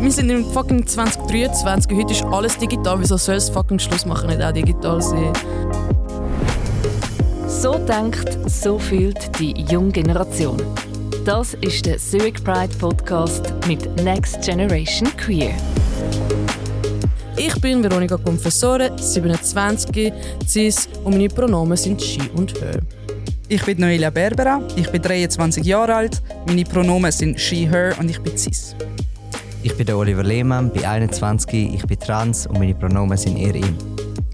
wir sind im fucking 2023. Heute ist alles digital. Wieso soll es fucking Schluss machen, nicht auch digital sein? So denkt, so fühlt die junge Generation. Das ist der Zurich Pride Podcast mit Next Generation Queer. Ich bin Veronika Confessore, 27, cis und meine Pronomen sind she und her. Ich bin Noelia Berbera, ich bin 23 Jahre alt, meine Pronomen sind she, her und ich bin cis. Ich bin der Oliver Lehmann, bin 21, ich bin trans und meine Pronomen sind er, ihm.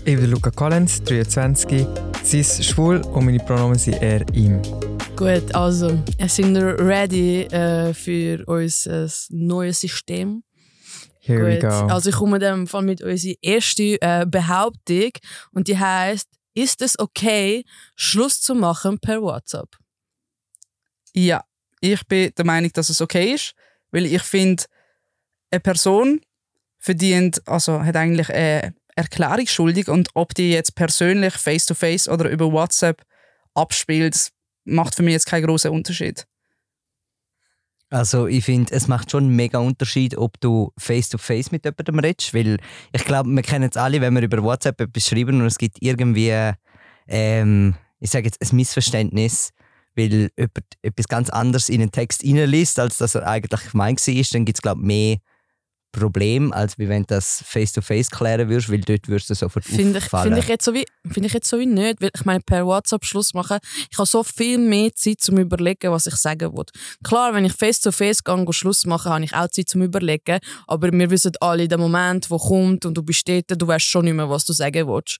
Ich bin Luca Collins, 23, cis, schwul und meine Pronomen sind er, ihm. Gut, also, sind wir ready äh, für unser neues System? Here Gut. we go. Also ich komme dann Fall mit unserer ersten äh, Behauptung und die heißt: Ist es okay, Schluss zu machen per WhatsApp? Ja, ich bin der Meinung, dass es okay ist, weil ich finde, eine Person verdient, also hat eigentlich eine Erklärung schuldig und ob die jetzt persönlich face-to-face oder über WhatsApp abspielt, macht für mich jetzt keinen großen Unterschied. Also ich finde, es macht schon einen mega Unterschied, ob du face-to-face mit jemandem redest, weil ich glaube, wir kennen es alle, wenn wir über WhatsApp etwas schreiben und es gibt irgendwie, ähm, ich sage jetzt, ein Missverständnis, weil jemand etwas ganz anderes in den Text reinliest, als dass er eigentlich gemeint war, dann gibt es glaube ich mehr Problem, als wenn du das face-to-face klären würdest, weil dort würdest du sofort Finde ich, auffallen. find ich, jetzt so wie, find ich jetzt so wie nicht. Weil ich meine, per WhatsApp Schluss machen, ich habe so viel mehr Zeit zum Überlegen, was ich sagen will. Klar, wenn ich face-to-face gehe und Schluss mache, habe ich auch Zeit zum Überlegen. Aber wir wissen alle, der Moment, der kommt und du bist dort, du weißt schon nicht mehr, was du sagen willst.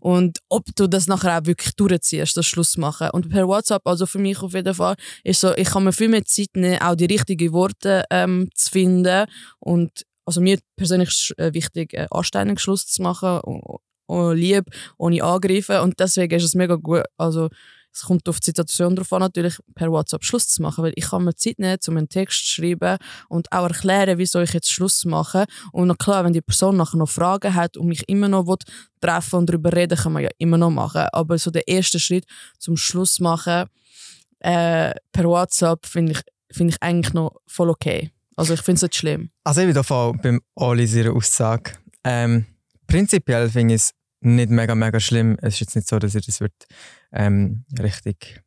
Und ob du das nachher auch wirklich durchziehst, das Schluss machen. Und per WhatsApp, also für mich auf jeden Fall, ist so, ich kann mir viel mehr Zeit nehmen, auch die richtigen Worte ähm, zu finden. Und also mir persönlich ist äh, wichtig, einen anständigen Schluss zu machen, und, lieb, ohne Angreifen. Und deswegen ist es mega gut, also es kommt auf die Situation drauf an, natürlich per WhatsApp Schluss zu machen, weil ich kann mir Zeit nehmen, um einen Text zu schreiben und auch erklären, wieso ich jetzt Schluss mache. Und noch klar, wenn die Person nachher noch Fragen hat und mich immer noch will, treffen und darüber reden, kann man ja immer noch machen. Aber so der erste Schritt zum Schluss machen äh, per WhatsApp finde ich, find ich eigentlich noch voll okay. Also ich finde es nicht schlimm. Also ich bin da voll beim Oli seiner Aussage. Ähm, prinzipiell finde ich es nicht mega, mega schlimm. Es ist jetzt nicht so, dass ihr das wird, ähm, richtig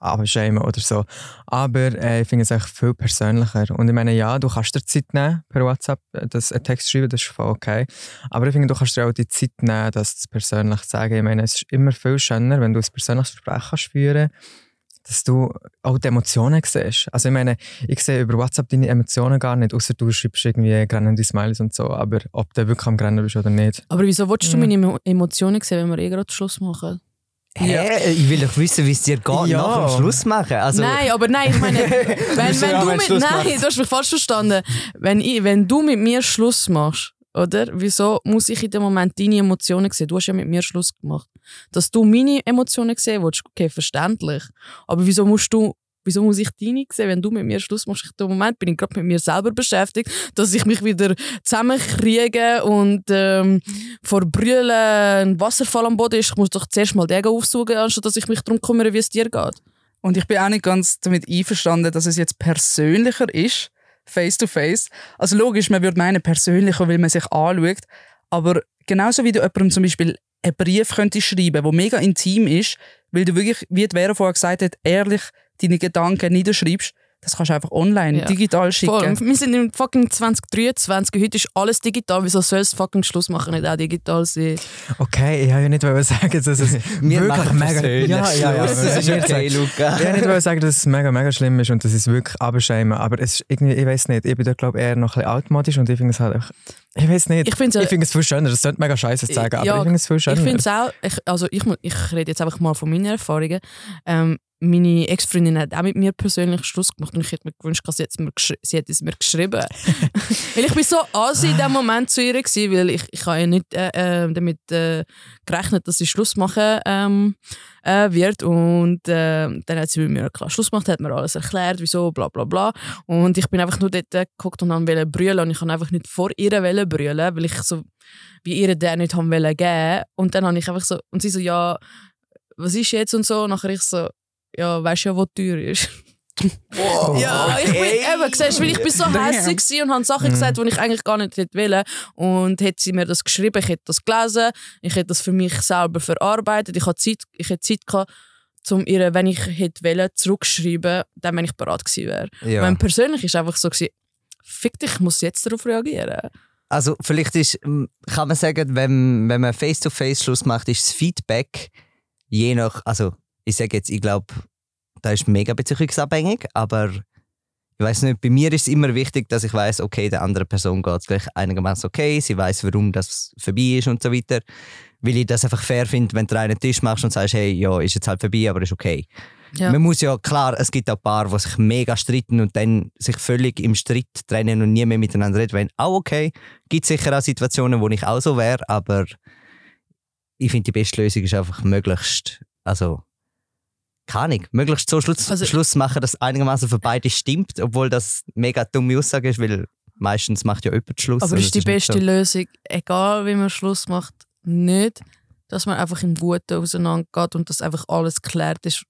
abschämen oder so. Aber äh, ich finde es echt viel persönlicher. Und ich meine, ja, du kannst dir Zeit nehmen per WhatsApp, äh, das einen Text schreiben, das ist voll okay. Aber ich finde, du kannst dir auch die Zeit nehmen, das persönlich zu sagen. Ich meine, es ist immer viel schöner, wenn du ein persönliches Gespräch kannst führen dass du auch die Emotionen siehst. Also ich meine, ich sehe über WhatsApp deine Emotionen gar nicht, außer du schreibst irgendwie grannende Smileys und so. Aber ob du wirklich am Grennen bist oder nicht. Aber wieso willst du Mhm. meine Emo- Emotionen sehen, wenn wir eh gerade Schluss machen? Hä? Ich will doch wissen, wie es dir geht Ja. nach dem Schluss machen. Also, nein, aber nein, ich meine, wenn, wenn ja, du wenn mit, Schluss nein, du hast mich falsch verstanden. Wenn, ich, wenn du mit mir Schluss machst, oder? Wieso muss ich in dem Moment deine Emotionen sehen? Du hast ja mit mir Schluss gemacht. Dass du meine Emotionen sehen willst, okay, verständlich. Aber wieso musst du, wieso muss ich deine sehen, wenn du mit mir Schluss machst? In dem Moment bin ich gerade mit mir selber beschäftigt, dass ich mich wieder zusammenkriege und ähm, vor Brüllen ein Wasserfall am Boden ist. Ich muss doch zuerst mal den aufsuchen, anstatt dass ich mich darum kümmere, wie es dir geht. Und ich bin auch nicht ganz damit einverstanden, dass es jetzt persönlicher ist, face to face. Also logisch, man würde meinen persönlicher, weil man sich anschaut. Aber genauso wie du jemandem zum Beispiel einen Brief könntest schreiben, der mega intim ist, weil du wirklich, wie die Vera vorher gesagt hat, ehrlich deine Gedanken niederschreibst, das kannst du einfach online, Ja. digital schicken. Voll. Wir sind im fucking 2023. Heute ist alles digital. Wieso soll es fucking Schluss machen, nicht auch digital sein? Okay, ich wollte ja nicht wollen sagen, dass es wir wirklich mega... Ja, ja, ja. Das ist okay, Luca. Ich wollte nicht wollen sagen, dass es mega, mega schlimm ist und dass es wirklich abschämen. Aber es ist irgendwie, ich weiß nicht, ich bin da glaube eher noch ein bisschen altmodisch und ich finde es halt einfach, ich weiß nicht, Ich finde es viel schöner. Das klingt mega scheiße sagen, aber ich finde es viel schöner. Ich finde es auch, ich, also ich, ich rede jetzt einfach mal von meinen Erfahrungen. Ähm, meine Ex-Freundin hat auch mit mir persönlich Schluss gemacht und ich hätte mir gewünscht, dass sie, jetzt mir sie hätte es mir geschrieben. weil ich bin so assi in dem Moment zu ihr gewesen, weil ich, ich habe ja nicht äh, äh, damit äh, gerechnet, dass sie Schluss machen ähm, äh, wird und äh, dann hat sie mit mir klar Schluss gemacht, hat mir alles erklärt, wieso, bla bla bla. Und ich bin einfach nur dort geguckt und wollte brüllen und ich kann einfach nicht vor ihr brüllen, weil ich so wie ihr den nicht haben wollen geben. Und dann habe ich einfach so und sie so ja was ist jetzt? Und so. Und nachher ich so ja weißt ja wo die Tür ist Ja, ich bin eben, siehst, weil ich bin so hässlich und habe Sachen gesagt, die ich eigentlich gar nicht hätte wollen. Und hätte sie mir das geschrieben, ich hätte das gelesen, ich hätte das für mich selber verarbeitet, ich hatte Zeit, ich Zeit gehabt, um ihr, wenn ich hätte wollen, zurückschreiben, dann wenn ich bereit gewesen wäre. Ja. Wenn persönlich ist einfach so gewesen, fick dich, ich muss jetzt darauf reagieren. Also vielleicht ist, m, kann man sagen, wenn, wenn man Face-to-Face Schluss macht, ist das Feedback je nach, also ich sage jetzt, ich glaube, da ist mega beziehungsabhängig, aber ich weiß nicht, bei mir ist es immer wichtig, dass ich weiß, okay, der anderen Person geht es gleich einigermaßen okay, sie weiß, warum das vorbei ist und so weiter. Weil ich das einfach fair finde, wenn du einen Tisch machst und sagst, hey, ja, ist jetzt halt vorbei, aber ist okay. Ja. Man muss ja, klar, es gibt auch Paare, die sich mega streiten und dann sich völlig im Streit trennen und nie mehr miteinander reden. Wenn, auch okay, gibt sicher auch Situationen, wo ich auch so wäre, aber ich finde, die beste Lösung ist einfach möglichst, also, keine Ahnung, möglichst so Schluss, Also- Schluss machen, dass einigermaßen für beide stimmt, obwohl das mega dumme Aussage ist, weil meistens macht ja jemand Schluss. Aber ist die nicht beste so. Lösung, egal wie man Schluss macht, nicht, dass man einfach im Guten auseinandergeht und dass einfach alles geklärt ist.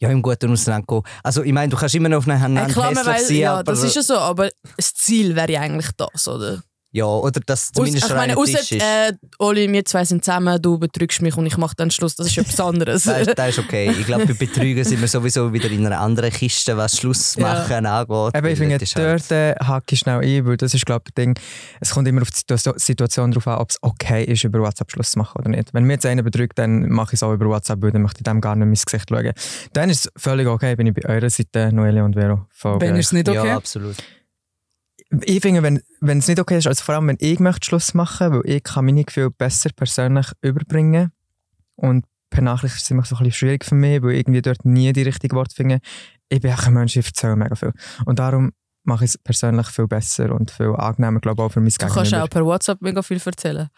Ja, im Guten auseinandergehen. Also, ich meine, du kannst immer noch aufeinander Äh, klar, hässlich sein, ja, das ist ja so, aber das Ziel wäre ja eigentlich das, oder? Ja, oder dass zumindest Aus, ich schon meine, außer, Tisch ist. äh, Oli, wir zwei sind zusammen, du betrügst mich und ich mache dann Schluss, das ist etwas anderes. Das ist, das ist okay. Ich glaube, bei Betrügen sind wir sowieso wieder in einer anderen Kiste, was Schluss Ja. machen angeht. Eben, ich finde, das ist halt- dort äh, hacke ich schnell ein, weil das ist, glaube ich, ein Ding. Es kommt immer auf die Situ- Situation darauf an, ob es okay ist, über WhatsApp Schluss zu machen oder nicht. Wenn mir jetzt einer betrügt, dann mache ich es auch über WhatsApp, weil dann möchte ich dem gar nicht ins Gesicht schauen. Dann ist es völlig okay, bin ich bei eurer Seite, Noelia und Vero. Voll Wenn ist es nicht okay? Ja, absolut. Ich finde, wenn, wenn es nicht okay ist, also vor allem, wenn ich möchte Schluss machen weil ich kann meine Gefühle besser persönlich überbringen und per Nachricht ist es immer so ein bisschen schwierig für mich, weil ich irgendwie dort nie die richtigen Worte finde. Ich bin auch ein Mensch, ich erzähle mega viel. Und darum mache ich es persönlich viel besser und viel angenehmer, glaube ich, auch für mein du kannst Gegenüber. auch per WhatsApp mega viel erzählen.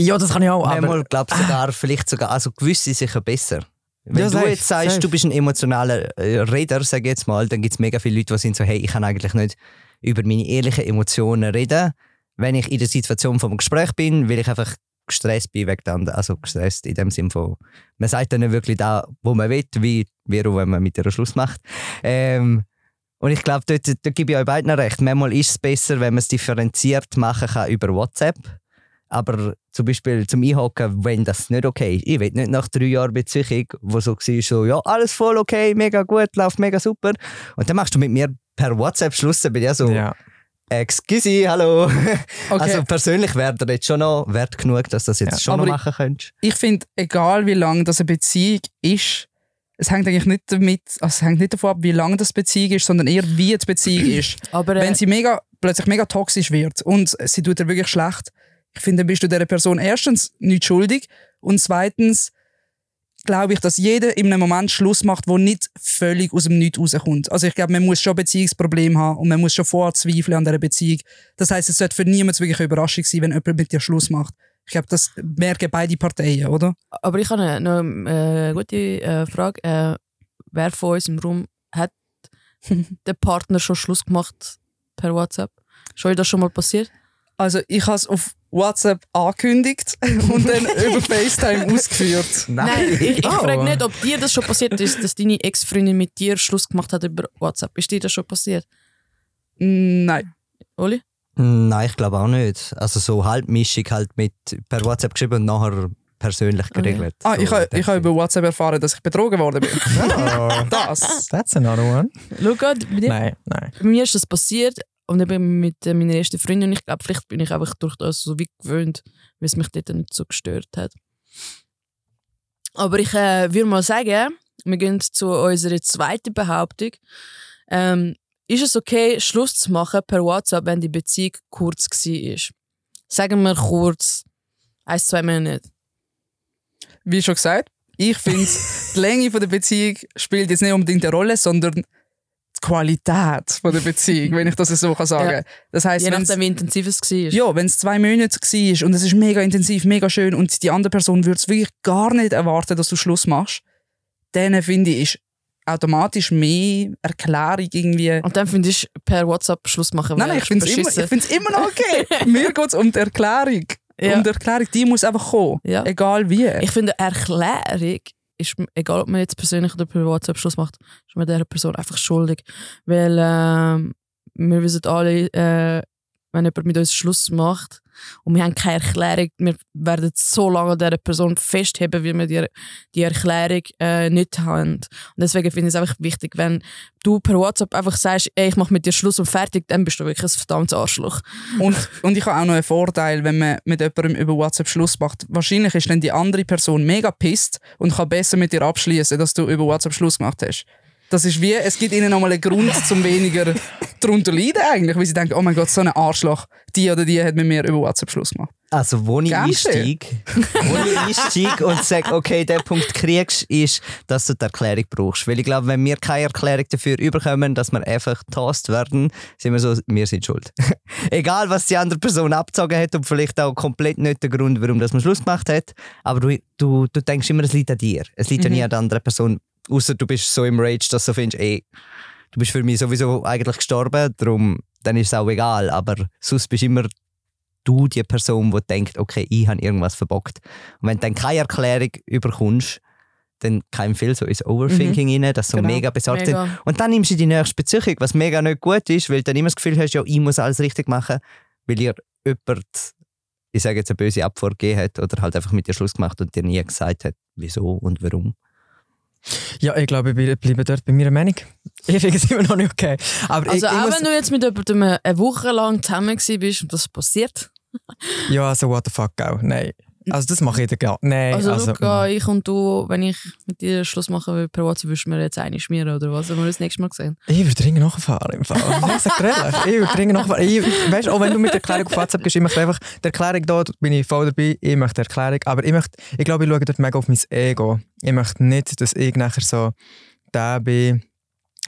Ja, das kann ich auch, aber... Manchmal glaube sogar, vielleicht sogar, also gewisse sicher besser. Wenn Ja, du safe, jetzt sagst, safe. du bist ein emotionaler äh, Redner, sag ich jetzt mal, dann gibt es mega viele Leute, die sind so, hey, ich kann eigentlich nicht über meine ehrlichen Emotionen reden, wenn ich in der Situation vom Gespräch bin, weil ich einfach gestresst bin wegen anderen. Also gestresst in dem Sinn von, man sagt dann nicht wirklich da, wo man will, wie, wie auch wenn man mit ihr Schluss macht. Ähm, und ich glaube, dort, dort gebe ich euch beiden recht. Manchmal ist es besser, wenn man es differenziert machen kann über WhatsApp. Aber zum Beispiel zum Einhocken, wenn das nicht okay ist. Ich will nicht nach drei Jahren Beziehung, wo so war, so, ja, alles voll okay, mega gut, läuft mega super. Und dann machst du mit mir per WhatsApp Schluss, dann bin ich ja so, ja. excuse, hallo. Okay. Also persönlich wäre der jetzt schon noch wert genug, dass du das jetzt Ja, schon noch machen könntest. ich finde, egal wie lang das eine Beziehung ist, es hängt eigentlich nicht damit, also es hängt nicht davon ab, wie lang das Beziehung ist, sondern eher wie die Beziehung ist. Aber äh, Wenn sie mega, plötzlich mega toxisch wird und sie tut dir wirklich schlecht, ich finde, dann bist du dieser Person erstens nicht schuldig und zweitens glaube ich, dass jeder in einem Moment Schluss macht, wo nicht völlig aus dem Nichts rauskommt. Also ich glaube, man muss schon ein Beziehungsproblem haben und man muss schon vorher zweifeln an dieser Beziehung. Das heißt, es sollte für niemanden wirklich eine Überraschung sein, wenn jemand mit dir Schluss macht. Ich glaube, das merken beide Parteien, oder? Aber ich habe eine- noch eine äh, gute äh, Frage. Äh, wer von uns im Raum hat der Partner schon Schluss gemacht per WhatsApp? Ist euch das schon mal passiert? Also ich habe es auf WhatsApp angekündigt und dann über FaceTime ausgeführt. Nein, ich, ich Oh. frage nicht, ob dir das schon passiert ist, dass deine Ex-Freundin mit dir Schluss gemacht hat über WhatsApp. Ist dir das schon passiert? Nein. Oli? Nein, ich glaube auch nicht. Also so Halbmischung halt mit per WhatsApp geschrieben und nachher persönlich geregelt. Ah, so ich habe in dem ich hab Sinn. über WhatsApp erfahren, dass ich betrogen worden bin. das. That's another one. Schau, grad, bei, dir, Nein, nein. bei mir ist das passiert und eben mit äh, meiner ersten Freundin. Ich glaube, vielleicht bin ich einfach durch das so wie gewöhnt, weil es mich dort nicht so gestört hat. Aber ich äh, würde mal sagen, wir gehen zu unserer zweiten Behauptung. Ähm, ist es okay, Schluss zu machen per WhatsApp, wenn die Beziehung kurz war? Sagen wir kurz, ein, zwei Monate. Wie schon gesagt, ich finde, die Länge der Beziehung spielt jetzt nicht unbedingt eine Rolle, sondern Qualität von der Beziehung, wenn ich das so kann sagen Ja. Das heißt, Je nachdem, wie intensiv es war. ja, wenn es zwei Monate war und es ist mega intensiv, mega schön und die andere Person würde es wirklich gar nicht erwarten, dass du Schluss machst, dann finde ich, ist automatisch mehr Erklärung irgendwie. Und dann finde ich, per WhatsApp Schluss machen. Nein, nein, ich finde es immer, ich find's immer noch okay. Mir geht es um die Erklärung. Ja. Um die Erklärung, die muss einfach kommen. Ja. Egal wie. Ich finde, Erklärung ist, egal ob man jetzt persönlich oder per WhatsApp Schluss macht, ist man dieser Person einfach schuldig. Weil ähm, wir wissen alle, äh, wenn jemand mit uns Schluss macht und wir haben keine Erklärung, wir werden so lange an dieser Person festheben, wie wir die, die Erklärung äh, nicht haben. Und deswegen finde ich es einfach wichtig, wenn du per WhatsApp einfach sagst, ey, ich mache mit dir Schluss und fertig, dann bist du wirklich ein verdammtes Arschloch. Und, und ich habe auch noch einen Vorteil, wenn man mit jemandem über WhatsApp Schluss macht. Wahrscheinlich ist dann die andere Person mega pisst und kann besser mit dir abschließen, dass du über WhatsApp Schluss gemacht hast. Das ist wie, es gibt ihnen nochmal einen Grund, zum weniger darunter leiden eigentlich, weil sie denken, oh mein Gott, so ein Arschloch, die oder die hat mit mir über WhatsApp Schluss gemacht. Also, wo ich einsteige, wo ich einsteige und sage, okay, der Punkt kriegst, ist, dass du die Erklärung brauchst. Weil ich glaube, wenn wir keine Erklärung dafür überkommen, dass wir einfach toast werden, sind wir so, wir sind schuld. Egal, was die andere Person abgezogen hat und vielleicht auch komplett nicht der Grund, warum das man Schluss gemacht hat. Aber du, du, du denkst immer, es liegt an dir. Es liegt ja nie an der anderen Person. Außer du bist so im Rage, dass du findest, ey, du bist für mich sowieso eigentlich gestorben, darum dann ist es auch egal. Aber sonst bist immer du die Person, die denkt, okay, ich habe irgendwas verbockt. Und wenn du dann keine Erklärung überkommst, dann kein viel so ins Overthinking rein, dass du Genau. mega besorgt sind. Mega. Und dann nimmst du die nächste Beziehung, was mega nicht gut ist, weil du dann immer das Gefühl hast, ja, ich muss alles richtig machen, weil ihr jemand, ich sage jetzt, eine böse Abfuhr gegeben hat oder halt einfach mit dir Schluss gemacht und dir nie gesagt hat, wieso und warum. Ja, ich glaube, ich bleibe dort bei meiner Meinung. Ich finde es immer noch nicht okay. Aber Also ich, ich auch wenn du jetzt mit jemandem eine Woche lang zusammen bist und das passiert. Ja, also what the fuck, auch. Nein. Also das mache ich dann gar Nein, Also, also, Luca, ich und du, wenn ich mit dir Schluss machen will per WhatsApp, würdest du mir jetzt eine schmieren oder was? Haben wir das nächste Mal gesehen? Ich würde dringend nachfahren im Fall. Ich sag ehrlich, ich würde dringend nachfahren. Ich, weißt, auch wenn du mit der Erklärung auf WhatsApp gehst, ich möchte einfach die Erklärung da, bin ich voll dabei, ich möchte die Erklärung, aber ich möchte, ich glaube, ich schaue dort mega auf mein Ego. Ich möchte nicht, dass ich nachher so der bin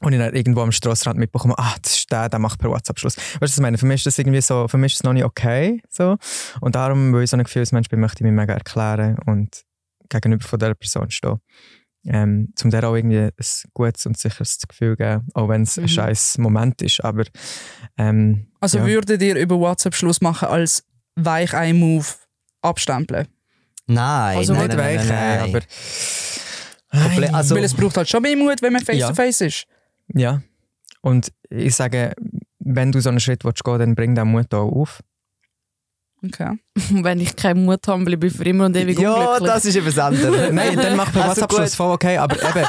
und ich dann irgendwo am Strassrand mitbekomme, ah, das ist der, der macht per WhatsApp Schluss. Weißt du, was ich meine? Für mich ist das irgendwie so, für mich ist das noch nicht okay, so. Und darum, weil ich so ein Gefühlsmensch bin, möchte ich mich mega erklären und gegenüber von dieser Person stehen. Ähm, zum der auch irgendwie ein gutes und sicheres Gefühl geben, auch wenn es Mhm. ein scheiß Moment ist. Aber ähm, Also ja. würdet ihr über WhatsApp Schluss machen als Weichei-Move abstempeln? Nein, Also nein, nicht nein, weich, nein, nein. aber also- Weil es braucht halt schon mehr Mut, wenn man face-to-face ist. Ja. Und ich sage, wenn du so einen Schritt willst gehen, dann bring den Mut auch auf. Okay. Und wenn ich keinen Mut habe, bleibe ich für immer und ewig Ja, unglücklich. das ist etwas anderes. Nein, dann mach per Also WhatsApp Schluss voll okay, aber eben,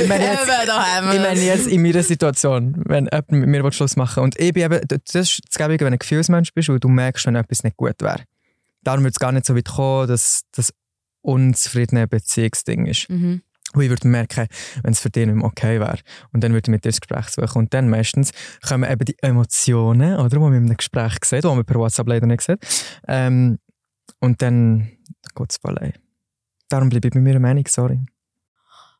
ich meine jetzt, Eben, ich meine jetzt in meiner Situation, wenn jemand mit mir will Schluss machen und ich bin eben, das ist das Gäbige, wenn du ein Gefühlsmensch bist und du merkst, wenn etwas nicht gut wäre. Darum wird es gar nicht so weit kommen, dass das unzufriedene Beziehungsding ist. Mhm. Und ich würde merken, wenn es für dich nicht okay wäre. Und dann würde ich mit dir das Gespräch suchen. Und dann meistens kommen eben die Emotionen, oder, die man in einem Gespräch sieht, die man per WhatsApp leider nicht sieht. Ähm, und dann geht es voll ein. Darum bleibe ich bei meiner Meinung, sorry.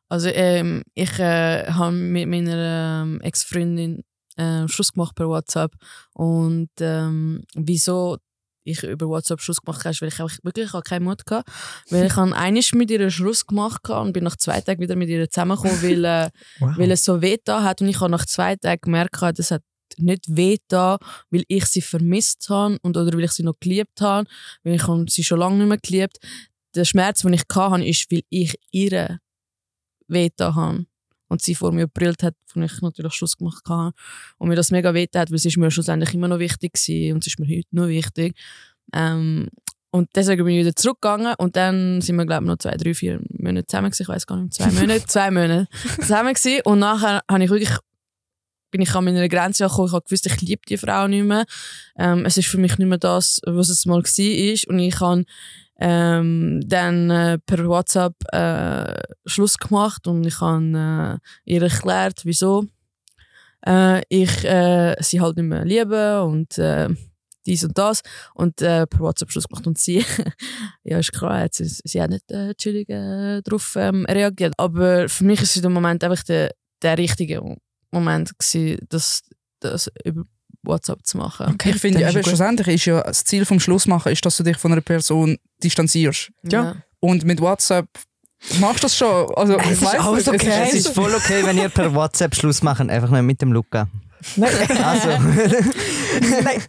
Also ähm, ich äh, habe mit meiner ähm, Ex-Freundin äh, Schluss gemacht per WhatsApp und ähm, wieso ich über WhatsApp Schluss gemacht habe, weil ich wirklich keinen Mut hatte. Weil ich habe einiges mit ihr Schluss gemacht und bin nach zwei Tagen wieder mit ihr zusammengekommen, weil, äh, Wow. weil es so weh da hat und ich habe nach zwei Tagen gemerkt, das hat nicht weh da, weil ich sie vermisst habe und oder weil ich sie noch geliebt habe, weil ich habe sie schon lange nicht mehr geliebt. Der Schmerz, den ich hatte, ist, weil ich ihre weh da habe und sie vor mir gebrüllt hat, von ich natürlich Schluss gemacht habe und mir das mega weh hat, weil sie ist mir schlussendlich immer noch wichtig war und sie ist mir heute noch wichtig. Ähm, und deswegen bin ich wieder zurückgegangen und dann sind wir, glaube ich, noch zwei, drei, vier Monate zusammen gewesen. Ich weiß gar nicht, zwei Monate, zwei Monate zusammen gewesen. Und nachher habe ich wirklich, bin ich an meiner Grenze angekommen. Ich habe gewusst, ich liebe die Frau nicht mehr. Ähm, es ist für mich nicht mehr das, was es mal war. Und ich habe ähm, dann äh, per WhatsApp äh, Schluss gemacht und ich habe äh, ihr erklärt, wieso. Äh, ich äh, sie halt nicht mehr liebe und äh, dies und das und per WhatsApp Schluss gemacht und sie, ja ist klar, jetzt, sie, hat nicht äh, chillig darauf ähm, reagiert, aber für mich ist es im Moment einfach der, der richtige Moment gewesen, das, das über WhatsApp zu machen. Ich finde, eben, ja schlussendlich ist ja das Ziel vom Schlussmachen, ist, dass du dich von einer Person distanzierst. Ja. Und mit WhatsApp machst du das schon. Also, Es ich ist alles okay. Es ist voll okay, wenn ihr per WhatsApp Schluss macht, einfach nicht mit dem Luca. Nein. Also, Nein.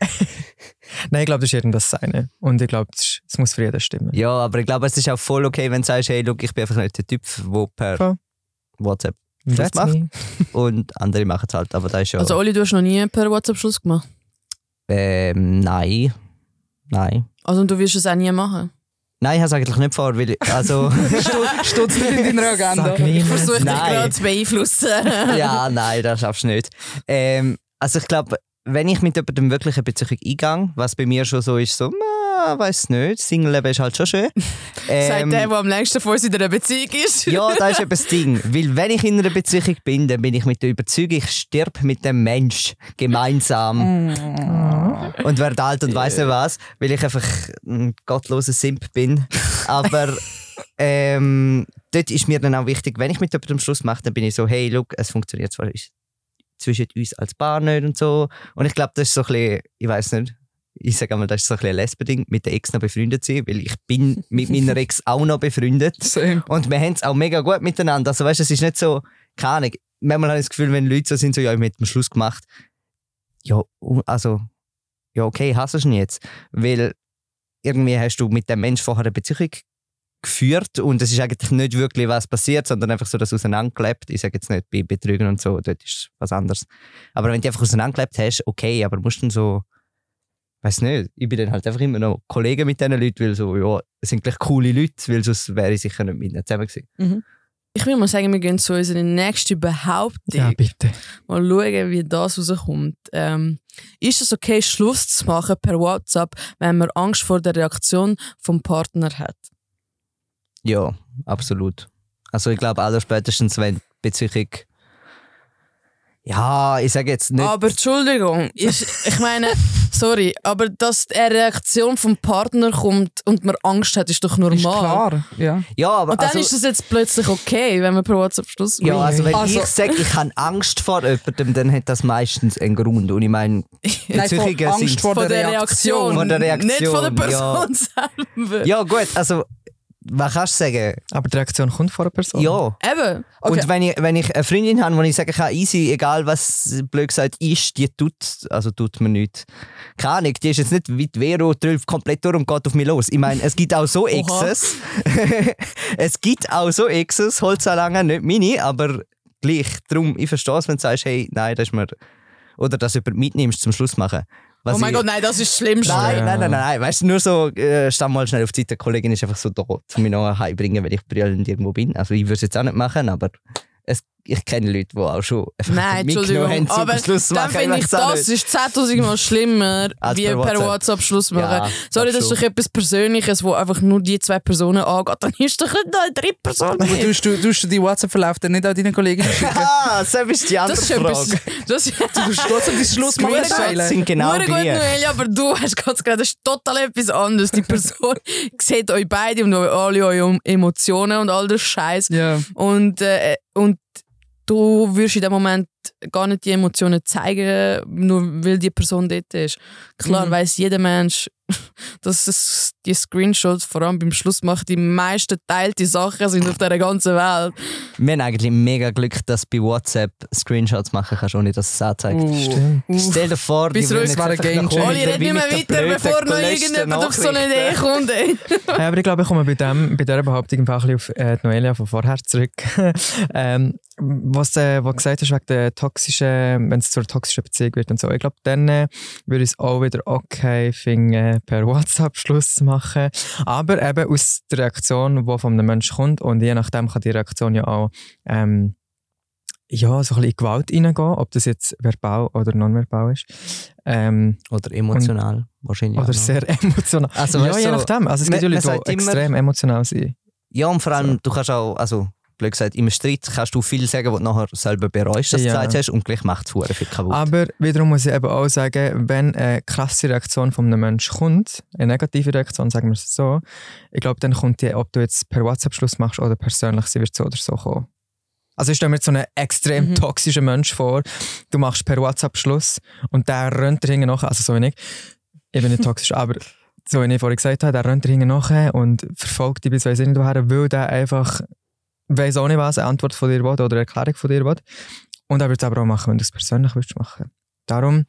Nein, ich glaube, das ist jedem das Seine. Und ich glaube, es muss für jeden stimmen. Ja, aber ich glaube, es ist auch voll okay, wenn du sagst, hey, look, ich bin einfach nicht der Typ, der per Voll. WhatsApp That's macht. me. und andere machen es halt. Aber das ist ja. Also Oli, du hast noch nie per WhatsApp Schluss gemacht. ähm, nein. Nein. Also und du wirst es auch nie machen. Nein, ich habe es eigentlich nicht vor, weil ich, also es nicht in deiner Agenda? Ich versuche dich gerade zu beeinflussen. ja, nein, das schaffst du nicht. Ähm, also ich glaube, wenn ich mit jemandem wirklich eine Beziehung eingehe, was bei mir schon so ist, so, na, weiß nicht, Single-Leben ist halt schon schön. Sagt Ähm, der, der am längsten vor uns in einer Beziehung ist. ja, das ist eben das Ding. Weil wenn ich in einer Beziehung bin, dann bin ich mit der Überzeugung, ich sterbe mit dem Mensch gemeinsam und werde alt und weiss nicht was, weil ich einfach ein gottloser Simp bin. Aber ähm, dort ist mir dann auch wichtig, wenn ich mit jemandem Schluss mache, dann bin ich so, hey, look, es funktioniert zwar zwischen uns als Paar nicht und so. Und ich glaube, das ist so ein bisschen, ich weiß nicht, ich sage einmal, das ist so ein bisschen ein Lesbending, mit der Ex noch befreundet zu sein, weil ich bin mit meiner Ex auch noch befreundet. Same. Und wir haben es auch mega gut miteinander. Also weißt du, es ist nicht so, keine Ahnung. Manchmal habe ich das Gefühl, wenn Leute so sind, so, ja, ich habe mit dem Schluss gemacht. Ja, also, ja, okay, hast du es jetzt. Weil irgendwie hast du mit dem Mensch vorher eine Beziehung geführt und es ist eigentlich nicht wirklich was passiert, sondern einfach so das auseinandergelebt. Ich sage jetzt nicht bei Betrügen und so, dort ist was anderes. Aber wenn du einfach auseinandergelebt hast, okay, aber musst dann so, weiß nicht, ich bin dann halt einfach immer noch Kollege mit diesen Leuten, weil so, ja, es sind gleich coole Leute, weil sonst wäre ich sicher nicht mit ihnen zusammen gewesen. Ich will mal sagen, wir gehen zu unserer nächsten Behauptung. Ja, bitte. Mal schauen, wie das rauskommt. Ähm, ist es okay, Schluss zu machen per WhatsApp, wenn man Angst vor der Reaktion vom Partner hat? Ja, absolut. Also ich glaube, aller spätestens, wenn Beziehung. Ja, ich sage jetzt nicht. Aber Entschuldigung, ich, ich meine, sorry, aber dass eine Reaktion vom Partner kommt und man Angst hat, ist doch normal. Ist klar, ja. ja, aber Und dann also, ist es jetzt plötzlich okay, wenn man per WhatsApp Schluss macht. ja, also wenn Also- ich sage, ich habe Angst vor jemandem, dann hat das meistens einen Grund. Und ich meine, von Beziehungen Angst sind. vor von der Reaktion. Reaktion. Von der Reaktion, Nicht von der ja. Person selber. Ja, gut, also, was kannst du sagen? Aber die Reaktion kommt von einer Person. Ja. Eben. Okay. Und wenn ich, wenn ich eine Freundin habe, wo ich sagen kann, easy, egal was blöd gesagt ist, die tut, also tut mir nichts. Keine Ahnung, die ist jetzt nicht wie die Vero, trüllt komplett durch und geht auf mich los. Ich meine, es gibt auch so Exes. es gibt auch so Exes, Holzanlagen, nicht meine, aber gleich. Darum, ich verstehe es, wenn du sagst, hey, nein, das ist mir... Oder dass du jemanden mitnimmst zum Schluss machen. Was Oh mein ich- Gott, nein, das ist das Schlimmste. Nein, Ja. nein, nein, nein, nein. Weißt du, nur so, äh, stand mal schnell auf die Seite, die Kollegin ist einfach so da, um mich noch heimbringen, wenn ich brüllend irgendwo bin. Also ich würde es jetzt auch nicht machen, aber es, ich kenne Leute, die auch schon einfach Nein, Entschuldigung. haben, Aber Schluss dann machen. finde ich, das nicht. ist 10.000 Mal schlimmer, Als wie per WhatsApp. WhatsApp Schluss machen. Ja, Sorry, das ist doch etwas Persönliches, wo einfach nur die zwei Personen angeht. Dann ist doch nicht eine dritte Person. Aber tust du, tust du die WhatsApp-Verlauf dann nicht an deinen Kollegen schicken? Ah, so ist die andere Das ist etwas. Frage. Das ist Du tust trotzdem dein Schlussmachen Screenshots teilen. sind genau Hure gut. Noelia, aber du hast ganz gerade, das ist total etwas anderes. Die Person sieht euch beide und alle eure Emotionen und all das Scheiß. Ja. Und, äh, und du wirst in dem Moment gar nicht die Emotionen zeigen, nur weil die Person dort ist. Klar Mhm. weiß jeder Mensch, dass es die Screenshots, vor allem beim Schluss machen, die meisten teilte Sachen sind auf der ganzen Welt. Wir haben eigentlich mega Glück, dass du bei WhatsApp Screenshots machen kannst, ohne dass es anzeigt. Stimmt. Stell dir vor, Bis die würden ein Game changer. Oli, red nicht mehr weiter, bevor noch irgendjemand auf so eine. Idee kommt. Ja, aber ich glaube, ich komme bei, dem, bei dieser Behauptung einfach ein bisschen auf äh, die Noelia von vorher zurück. ähm, was äh, was gesagt hast, wegen der toxischen, wenn es zu einer toxischen Beziehung wird und so. Ich glaube, dann äh, würde ich es auch wieder okay finden, per WhatsApp Schluss zu machen. Aber eben aus der Reaktion, die von einem Menschen kommt und je nachdem kann die Reaktion ja auch ähm, ja, so ein bisschen in Gewalt reingehen, ob das jetzt verbal oder nonverbal ist. Ähm, Oder emotional, wahrscheinlich. auch oder sehr emotional. Also, ja, je du, nachdem. Also es gibt ja Leute, die extrem emotional sind. Ja, und vor allem, du kannst auch, also blöd gesagt, im Streit kannst du viel sagen, was du nachher selber bereust, dass du Ja. gesagt hast, und gleich macht es viel kaputt. Aber wiederum muss ich eben auch sagen, wenn eine krasse Reaktion von einem Menschen kommt, eine negative Reaktion, sagen wir es so, ich glaube, dann kommt die, ob du jetzt per WhatsApp Schluss machst oder persönlich, sie wird so oder so kommen. Also ich stelle mir jetzt so einen extrem Mhm. toxischen Mensch vor, du machst per WhatsApp Schluss und der rennt dir nach, also so wie ich, ich bin nicht toxisch, aber so wie ich vorhin gesagt habe, der rennt dir hinten nach und verfolgt dich bis weiss ich nicht woher, weil der einfach weiss auch nicht was, eine Antwort von dir will oder eine Erklärung von dir will. Und er wird es aber auch machen, wenn du es persönlich willst machen. Darum,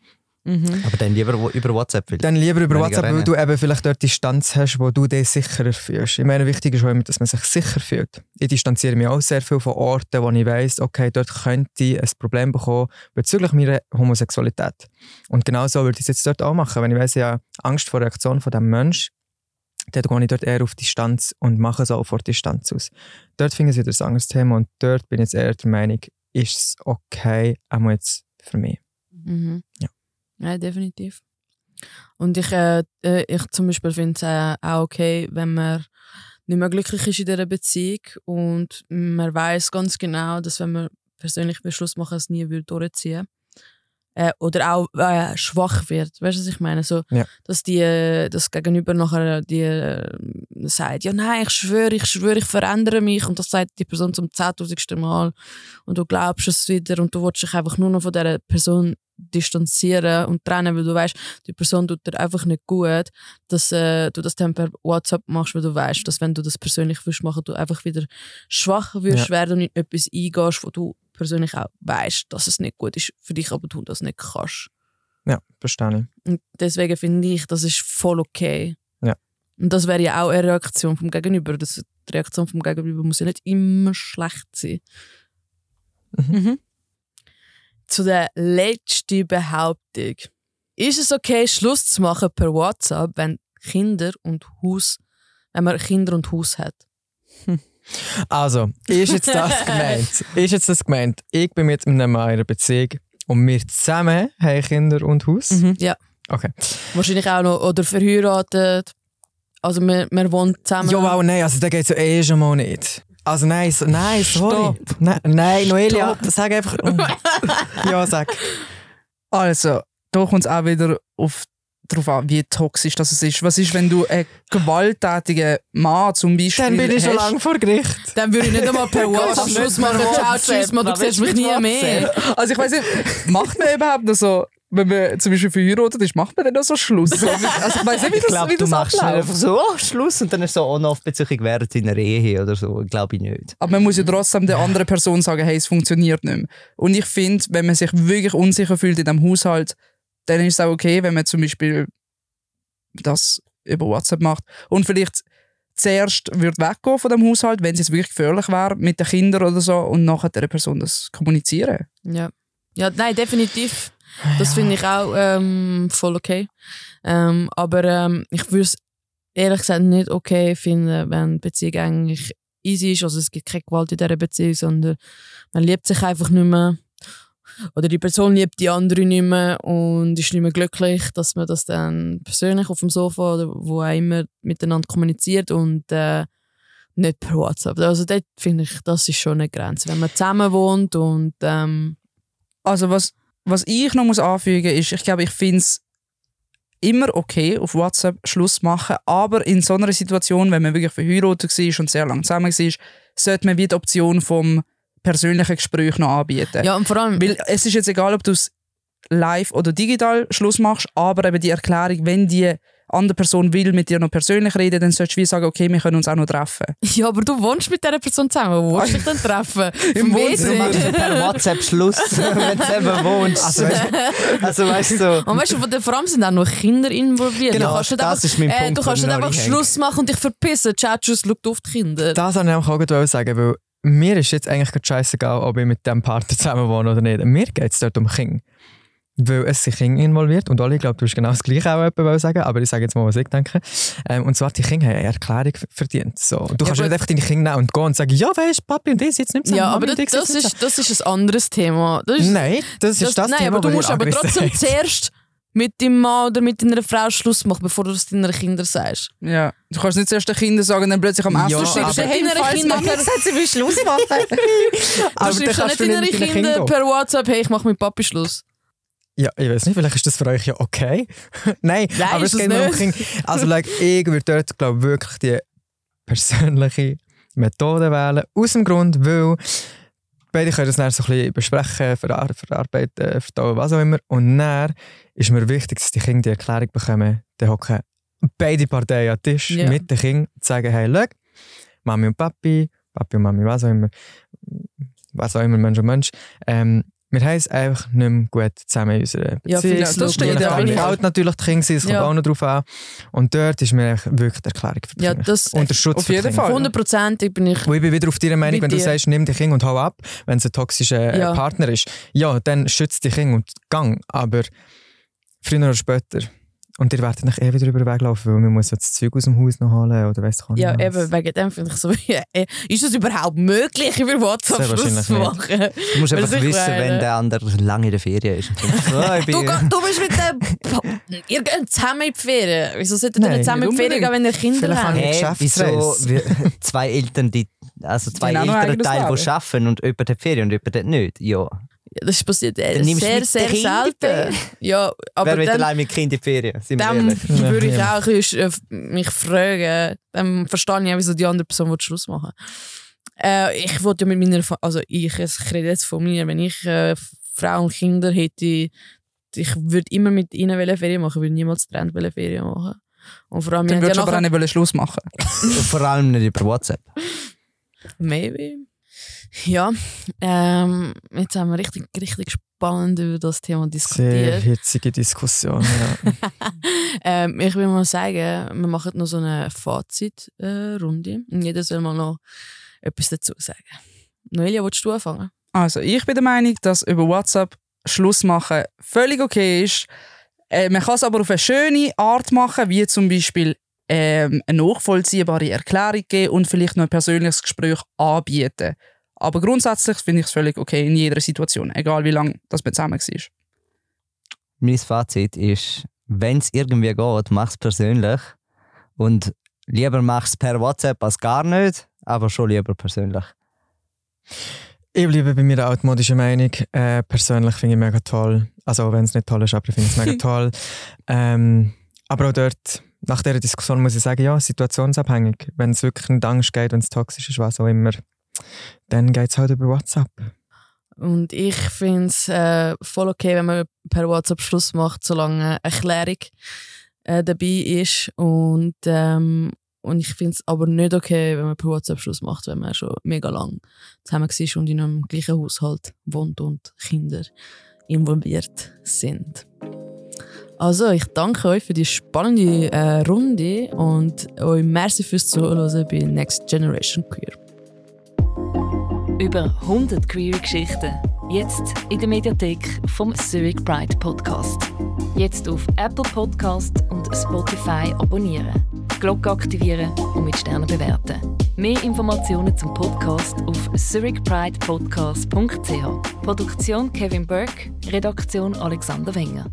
Mhm. Aber dann lieber wo- über WhatsApp. Weil Dann lieber über WhatsApp, weil du eben vielleicht dort Distanz hast, wo du dich sicherer fühlst. Ich meine, wichtig ist auch immer, dass man sich sicher fühlt. Ich distanziere mich auch sehr viel von Orten, wo ich weiss, okay, dort könnte ich ein Problem bekommen bezüglich meiner Homosexualität. Und genau so würde ich es jetzt dort auch machen. Wenn ich weiss, ich habe Angst vor der Reaktion von diesem Mensch, dann gehe ich dort eher auf Distanz und mache es auch vor Distanz aus. Dort finde ich es wieder ein anderes Thema und dort bin ich jetzt eher der Meinung, ist es okay, auch jetzt für mich. Mhm. Ja. Ja, definitiv. Und ich, äh, äh, ich zum Beispiel finde es äh, auch okay, wenn man nicht mehr glücklich ist in dieser Beziehung und man weiß ganz genau, dass wenn man persönlich Beschluss machen, es nie würde durchziehen äh, oder auch äh, schwach wird. Weißt du, was ich meine? So, Ja. Dass die, äh, das Gegenüber nachher die, äh, sagt, ja nein, ich schwöre, ich schwöre, ich verändere mich und das sagt die Person zum zehntausendsten Mal und du glaubst es wieder und du willst dich einfach nur noch von dieser Person distanzieren und trennen, weil du weißt, die Person tut dir einfach nicht gut, dass äh, du das dann per WhatsApp machst, weil du weißt, dass wenn du das persönlich willst machen, du einfach wieder schwach wirst Ja. werden und in etwas eingehst, wo du persönlich auch weißt, dass es nicht gut ist für dich, aber du das nicht kannst. Ja, verstehe ich. Und deswegen finde ich, das ist voll okay. Ja. Und das wäre ja auch eine Reaktion vom Gegenüber. Das, die Reaktion vom Gegenüber muss ja nicht immer schlecht sein. Mhm. Zu der letzten Behauptung. Ist es okay, Schluss zu machen per WhatsApp, wenn Kinder und Haus, wenn man Kinder und Haus hat? Also, ist jetzt das gemeint? Ist jetzt das gemeint? Ich bin mit einem Mann in einer Beziehung und wir zusammen haben Kinder und Haus? Mhm. Ja. Okay. Wahrscheinlich auch noch oder verheiratet. Also man, man wohnt zusammen. Ja, wow, nein, also da geht es ja eh schon mal nicht. Also nein, so, nein, sorry. Nein, nein, Noelia, sag einfach. ja, sag. Also, da kommt es auch wieder auf, darauf an, wie toxisch das ist. Was ist, wenn du einen gewalttätigen Mann zum Beispiel Dann bin ich schon hast? lange vor Gericht. Dann würde ich nicht einmal per WhatsApp Schluss machen. Ciao, tschüss, man, du siehst mich nie mehr. Also ich weiß nicht, macht man überhaupt noch so, wenn man zum Beispiel verheiratet ist, macht man dann noch so Schluss? Also ich weiß nicht, wie ich das, glaube, wie du das machst schnell abläuft. einfach so oh, Schluss und dann ist so on-off bezüglich während seiner Ehe oder so. Glaube ich nicht. Aber man muss ja trotzdem der anderen Person sagen, hey, es funktioniert nicht mehr. Und ich finde, wenn man sich wirklich unsicher fühlt in diesem Haushalt, dann ist es auch okay, wenn man zum Beispiel das über WhatsApp macht und vielleicht zuerst wird weggehen von dem Haushalt, wenn es jetzt wirklich gefährlich wäre, mit den Kindern oder so, und nachher der Person das kommunizieren. Ja. ja, nein, definitiv. Das finde ich auch ähm, voll okay. Ähm, aber ähm, ich würde es ehrlich gesagt nicht okay finden, wenn die Beziehung eigentlich easy ist. Also es gibt keine Gewalt in dieser Beziehung, sondern man liebt sich einfach nicht mehr. Oder die Person liebt die andere nicht mehr und ist nicht mehr glücklich, dass man das dann persönlich auf dem Sofa oder wo auch immer miteinander kommuniziert und äh, nicht per WhatsApp. Also dort finde ich, das ist schon eine Grenze. Wenn man zusammen wohnt und ähm, Also was, was ich noch muss anfügen ist, ich glaube, ich finde es immer okay, auf WhatsApp Schluss machen, aber in so einer Situation, wenn man wirklich verheiratet war und sehr lange zusammen war, sollte man wie die Option vom persönlichen Gespräch noch anbieten. ja, und vor allem, Weil es ist jetzt egal, ob du es live oder digital Schluss machst, aber eben die Erklärung, wenn die andere Person will mit dir noch persönlich reden, dann solltest du wie sagen, okay, wir können uns auch noch treffen. Ja, aber du wohnst mit dieser Person zusammen. Wo willst du dich denn treffen? Im Wohnzimmer. Du machst per WhatsApp Schluss, wenn du eben wohnst. Also, also weißt du, Und weißt du, von der vor allem sind auch noch Kinder involviert. Genau, du kannst nicht das einfach, ist mein äh, Punkt, Du kannst noch einfach. Schluss machen und dich verpissen. Ciao, tschüss, schau auf die Kinder. Das wollte ich auch gerade sagen, weil mir ist jetzt eigentlich gerade scheißegal, ob ich mit dem Partner zusammen wohne oder nicht. Mir geht es dort um Kinder. Weil es sind Kinder involviert und alle, ich glaube, du hast genau das Gleiche auch jemand sagen, aber ich sage jetzt mal, was ich denke. Ähm, und zwar, die Kinder haben eine Erklärung verdient. So. Du Ja, kannst nicht einfach deine Kinder nehmen und gehen und sagen, ja, weißt du, Papi und ich sitzen nicht zusammen. ja, aber das, das, ist, das ist ein anderes Thema. Das ist, Nein, das ist das, nein, Thema, aber du musst aber trotzdem zuerst mit deinem Mann oder mit deiner Frau Schluss machen, bevor du es deinen Kindern sagst. Ja. Du kannst nicht zuerst den Kindern sagen und dann plötzlich am Essen Ja, stehen. aber- Hey, Deine falls Kinder- Mama gesagt, sie will Schluss machen. Aber du schreibst nicht deinen deinen Kindern Kindern per WhatsApp, hey, ich mache mit Papi Schluss. Ja, ich weiß nicht, vielleicht ist das für euch ja okay. Nein, Nein, aber es geht nur um. Kinder. Also, like, ich würde dort, glaube wirklich die persönliche Methode wählen. Aus dem Grund, weil beide können das dann so ein bisschen besprechen, verar verarbeiten, verdauen, was auch immer. Und dann ist mir wichtig, dass die Kinder die Erklärung bekommen. Dann hocken beide Parteien an den Tisch Ja. mit den Kindern und sagen, hey, schau, Mami und Papi, Papi und Mami, was auch immer, was auch immer, Mensch und Mensch, ähm, wir haben es einfach nicht mehr gut zusammen in unserer Ja, Beziehung. das das steht Je ja wie alt natürlich die Kinder sind, es kommt Ja. auch noch drauf an. Und dort ist mir wirklich die Erklärung Ja, für mich. das Und der Schutz Auf für die jeden. Fall. hundertprozentig bin ich. Wo ich bin wieder auf deiner Meinung, wenn du dir. sagst, nimm die Kinder und hau ab, wenn es ein toxischer äh, Ja. Partner ist. Ja, dann schützt die Kinder und gang. Aber früher oder später. Und ihr werdet nicht eh wieder über den Weg laufen, weil man muss ja das Zeug aus dem Haus noch holen oder weiss ich Ja, nicht eben, wegen dem finde ich so, äh, ist es überhaupt möglich, über WhatsApp Schluss zu machen? Du musst einfach wissen, meine- wenn der andere lange in der Ferien ist. Und denkst, oh, ich Du, du bist mit dem. Ihr geht zusammen in die Ferien. Wieso solltet ihr Nein, nicht zusammen in die nicht Ferien gehen, wenn ihr Kinder Vielleicht habt? Hä, wieso zwei Eltern, die, also zwei Elternteile, die arbeiten und jemand hat Ferien und jemand hat nicht? Ja. Das passiert äh, sehr, mit sehr die selten. Ja, aber Wer will dann, allein mit Kind in die Ferien? Sind dann würde ich auch äh, mich fragen. Dann verstehe ich auch, wieso die andere Person will Schluss machen äh, Ich wollte ja mit meiner, also ich, ich rede jetzt von mir, wenn ich äh, Frau und Kinder hätte, ich würde immer mit ihnen Ferien machen, würde niemals getrennt Ferien machen. Und vor allem, Dann würdest du ja aber auch nicht Schluss machen. Vor allem nicht über WhatsApp. maybe. Ja, ähm, jetzt haben wir richtig, richtig spannend über das Thema Sehr diskutiert. hitzige Diskussion, ja. ähm, ich will mal sagen, wir machen noch so eine Fazitrunde und jeder soll mal noch etwas dazu sagen. Noelia, willst du anfangen? Also, ich bin der Meinung, dass über WhatsApp Schluss machen völlig okay ist. Äh, man kann es aber auf eine schöne Art machen, wie zum Beispiel ähm, eine nachvollziehbare Erklärung geben und vielleicht noch ein persönliches Gespräch anbieten. Aber grundsätzlich finde ich es völlig okay in jeder Situation, egal wie lange das man zusammen war. Mein Fazit ist, wenn es irgendwie geht, mach es persönlich. Und lieber mach es per WhatsApp als gar nicht, aber schon lieber persönlich. Ich bleibe bei meiner altmodischen Meinung. Äh, persönlich finde ich mega toll. Also, wenn es nicht toll ist, aber ich finde es mega toll. Ähm, aber auch dort, nach dieser Diskussion muss ich sagen, ja, situationsabhängig. Wenn es wirklich in Angst geht, wenn es toxisch ist, was auch immer, dann geht es halt über WhatsApp. Und ich finde es äh, voll okay, wenn man per WhatsApp Schluss macht, solange Erklärung äh, dabei ist. Und, ähm, und ich finde es aber nicht okay, wenn man per WhatsApp Schluss macht, wenn man schon mega lang zusammen war und in einem gleichen Haushalt wohnt und Kinder involviert sind. Also, ich danke euch für die spannende äh, Runde und euch merci fürs Zuhören bei Next Generation Queer. Über 100 Queer-Geschichten. Jetzt in der Mediathek vom Zurich Pride Podcast. Jetzt auf Apple Podcast und Spotify abonnieren. Glocke aktivieren und mit Sternen bewerten. Mehr Informationen zum Podcast auf zurichpridepodcast.ch. Produktion Kevin Burke, Redaktion Alexander Wenger.